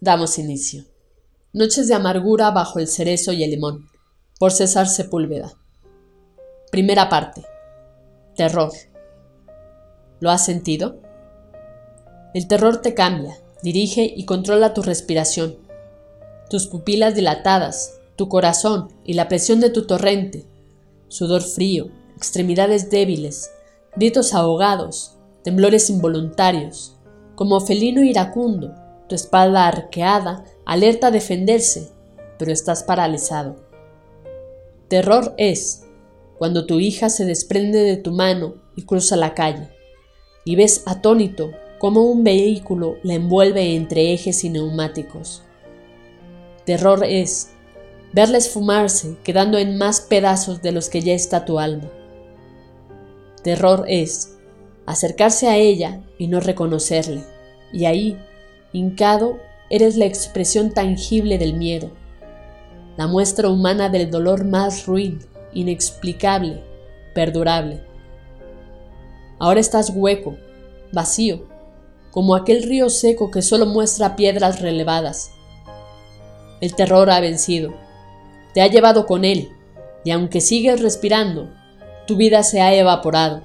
Damos inicio. Noches de amargura bajo el cerezo y el limón, por César Sepúlveda. Primera parte. Terror. ¿Lo has sentido? El terror te cambia, dirige y controla tu respiración, tus pupilas dilatadas, tu corazón y la presión de tu torrente, sudor frío, extremidades débiles, gritos ahogados, temblores involuntarios, como felino iracundo, tu espalda arqueada, alerta a defenderse, pero estás paralizado. Terror es cuando tu hija se desprende de tu mano y cruza la calle, y ves atónito cómo un vehículo la envuelve entre ejes y neumáticos. Terror es verla esfumarse, quedando en más pedazos de los que ya está tu alma. Terror es acercarse a ella y no reconocerle, y ahí Hincado, eres la expresión tangible del miedo, la muestra humana del dolor más ruin, inexplicable, perdurable. Ahora estás hueco, vacío, como aquel río seco que solo muestra piedras relevadas. El terror ha vencido, te ha llevado con él, y aunque sigues respirando, tu vida se ha evaporado,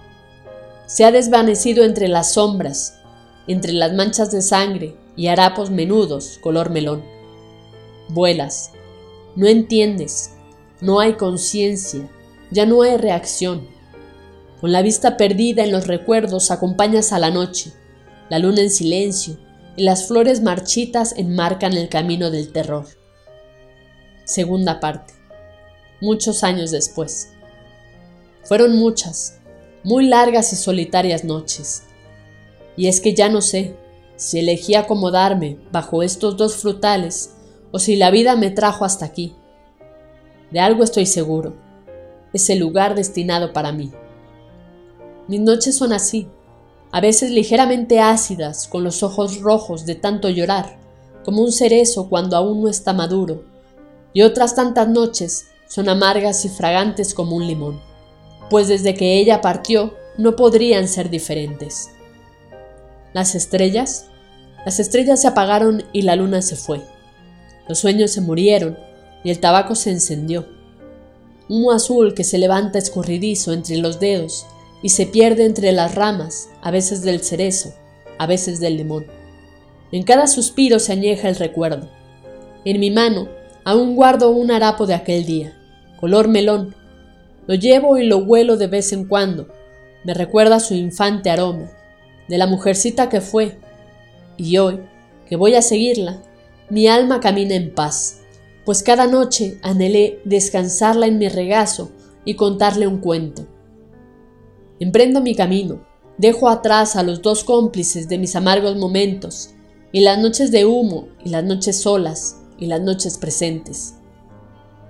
se ha desvanecido entre las sombras, entre las manchas de sangre, y harapos menudos color melón. Vuelas, no entiendes, no hay conciencia, ya no hay reacción. Con la vista perdida en los recuerdos acompañas a la noche, la luna en silencio y las flores marchitas enmarcan el camino del terror. Segunda parte. Muchos años después. Fueron muchas, muy largas y solitarias noches. Y es que ya no sé, si elegí acomodarme bajo estos dos frutales o si la vida me trajo hasta aquí. De algo estoy seguro, es el lugar destinado para mí. Mis noches son así, a veces ligeramente ácidas, con los ojos rojos de tanto llorar, como un cerezo cuando aún no está maduro, y otras tantas noches son amargas y fragantes como un limón, pues desde que ella partió no podrían ser diferentes. Las estrellas las estrellas se apagaron y la luna se fue. Los sueños se murieron y el tabaco se encendió. Humo azul que se levanta escurridizo entre los dedos y se pierde entre las ramas, a veces del cerezo, a veces del limón. En cada suspiro se añeja el recuerdo. En mi mano aún guardo un harapo de aquel día, color melón. Lo llevo y lo huelo de vez en cuando. Me recuerda su infante aroma, de la mujercita que fue, y hoy, que voy a seguirla, mi alma camina en paz, pues cada noche anhelé descansarla en mi regazo y contarle un cuento. Emprendo mi camino, dejo atrás a los dos cómplices de mis amargos momentos, y las noches de humo, y las noches solas, y las noches presentes.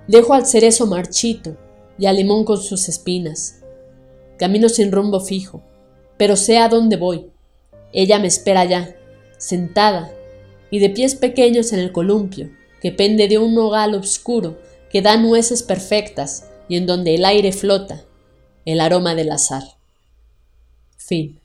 Dejo al cerezo marchito y al limón con sus espinas. Camino sin rumbo fijo, pero sé a dónde voy. Ella me espera ya, sentada, y de pies pequeños en el columpio, que pende de un nogal oscuro que da nueces perfectas y en donde el aire flota, el aroma del azar. Fin.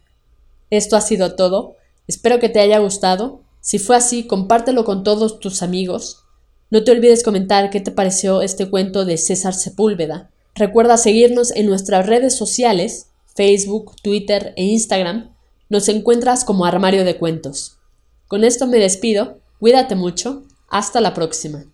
Esto ha sido todo. Espero que te haya gustado. Si fue así, compártelo con todos tus amigos. No te olvides comentar qué te pareció este cuento de César Sepúlveda. Recuerda seguirnos en nuestras redes sociales, Facebook, Twitter e Instagram. Nos encuentras como Armario de Cuentos. Con esto me despido, cuídate mucho, hasta la próxima.